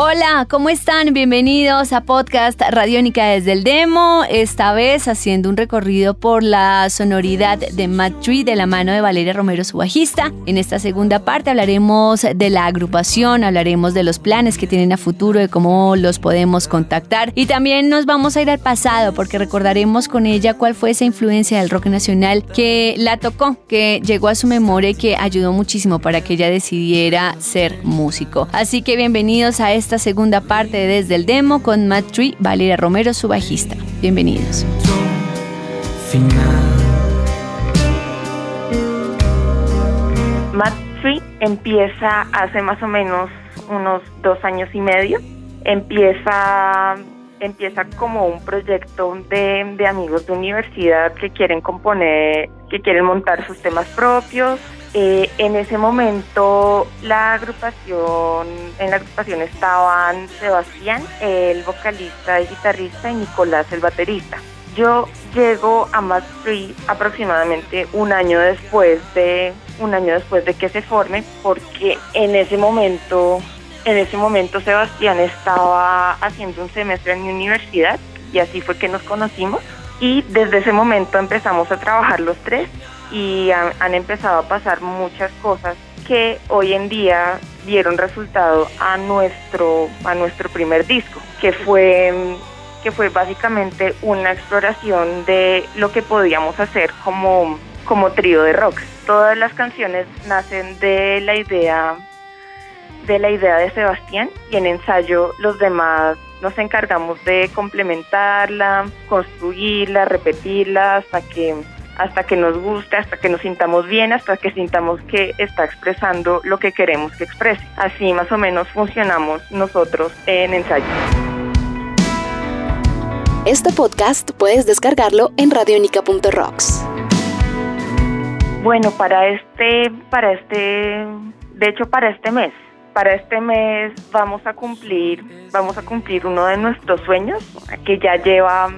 Hola, ¿cómo están? Bienvenidos a Podcast Radiónica desde el Demo, esta vez haciendo un recorrido por la sonoridad de Matt Tree de la mano de Valeria Romero, su bajista. En esta segunda parte hablaremos de la agrupación, hablaremos de los planes que tienen a futuro, de cómo los podemos contactar y también nos vamos a ir al pasado porque recordaremos con ella cuál fue esa influencia del rock nacional que la tocó, que llegó a su memoria y que ayudó muchísimo para que ella decidiera ser músico. Así que bienvenidos a este esta segunda parte Desde el Demo con Matt Tree, Valeria Romero, su bajista. Bienvenidos. Matt Tree empieza hace más o menos unos dos años y medio. Empieza, empieza como un proyecto de, de amigos de universidad que quieren componer, que quieren montar sus temas propios, eh, en ese momento la agrupación, en la agrupación estaban Sebastián, el vocalista y guitarrista, y Nicolás, el baterista. Yo llego a Mad Free aproximadamente un año después de un año después de que se forme, porque en ese momento, en ese momento Sebastián estaba haciendo un semestre en mi universidad y así fue que nos conocimos. Y desde ese momento empezamos a trabajar los tres y han, empezado a pasar muchas cosas que hoy en día dieron resultado a nuestro, a nuestro primer disco, que fue, que fue básicamente una exploración de lo que podíamos hacer como, como trío de rock. Todas las canciones nacen de la idea de la idea de Sebastián y en ensayo los demás nos encargamos de complementarla, construirla, repetirla hasta que hasta que nos guste, hasta que nos sintamos bien, hasta que sintamos que está expresando lo que queremos que exprese. Así más o menos funcionamos nosotros en ensayo. Este podcast puedes descargarlo en radionica.rocks. Bueno, para este, para este, de hecho para este mes, para este mes vamos a cumplir, vamos a cumplir uno de nuestros sueños, que ya lleva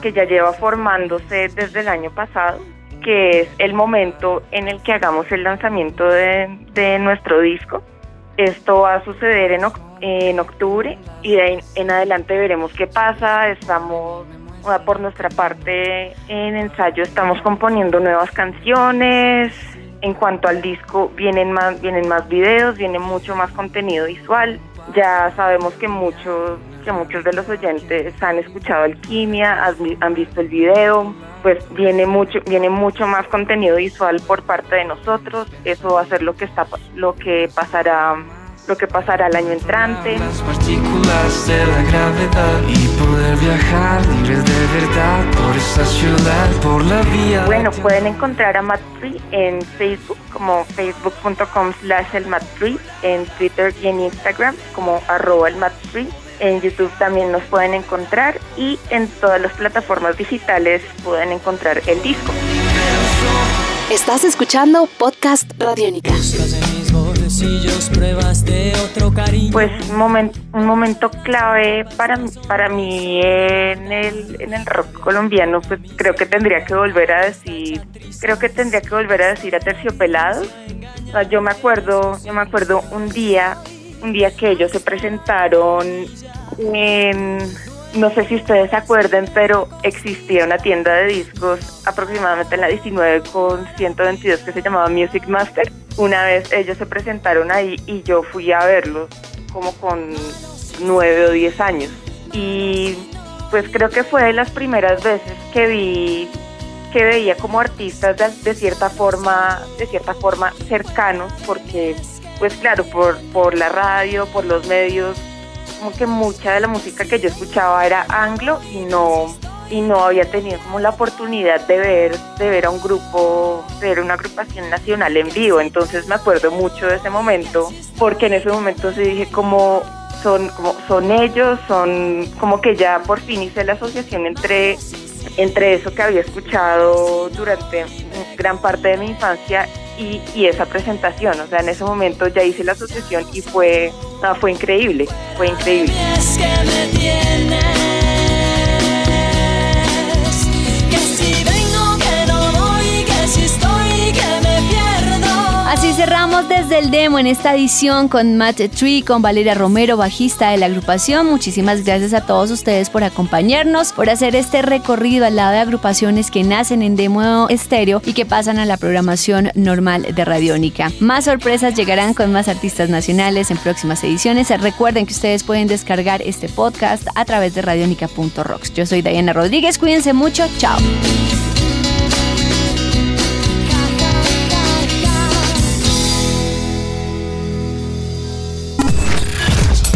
que ya lleva formándose desde el año pasado, que es el momento en el que hagamos el lanzamiento de, nuestro disco. Esto va a suceder en, en octubre y de ahí en adelante veremos qué pasa. Estamos, por nuestra parte, en ensayo estamos componiendo nuevas canciones. En cuanto al disco, vienen más, vienen más videos, viene mucho más contenido visual. Ya sabemos que muchos que muchos de los oyentes han escuchado Alquimia, han visto el video, pues viene mucho, viene mucho más contenido visual por parte de nosotros. Eso va a ser lo que está, lo que pasará lo que pasará el año entrante. Las partículas de la gravedad y poder viajar libres de ciudad, por la vía. Bueno, pueden encontrar a Matt en Facebook como facebook.com slash el en Twitter y en Instagram como arroba el en YouTube también nos pueden encontrar y en todas las plataformas digitales pueden encontrar el disco. Estás escuchando Podcast Radiónica. Pues un momento, un momento clave para, para mí en el, en el rock colombiano, pues creo que tendría que volver a decir, creo que tendría que volver a decir a Terciopelado. yo me acuerdo, yo me acuerdo un día un día que ellos se presentaron en, no sé si ustedes se acuerden, pero existía una tienda de discos aproximadamente en la 19 con 122 que se llamaba Music Master. Una vez ellos se presentaron ahí y yo fui a verlos como con 9 o 10 años. Y pues creo que fue de las primeras veces que vi que veía como artistas de, de cierta forma de cierta forma cercanos porque pues claro, por, por la radio, por los medios, como que mucha de la música que yo escuchaba era anglo y no y no había tenido como la oportunidad de ver de ver a un grupo de ver una agrupación nacional en vivo entonces me acuerdo mucho de ese momento porque en ese momento sí dije como son como son ellos son como que ya por fin hice la asociación entre entre eso que había escuchado durante gran parte de mi infancia y, esa presentación. O sea, en ese momento ya hice la asociación y fue, fue increíble, fue increíble. Estamos desde el demo en esta edición con Matt Tree, con Valeria Romero, bajista de la agrupación. Muchísimas gracias a todos ustedes por acompañarnos, por hacer este recorrido al lado de agrupaciones que nacen en demo estéreo y que pasan a la programación normal de Radiónica. Más sorpresas llegarán con más artistas nacionales en próximas ediciones. Recuerden que ustedes pueden descargar este podcast a través de radionica.rocks. Yo soy Diana Rodríguez, cuídense mucho, chao.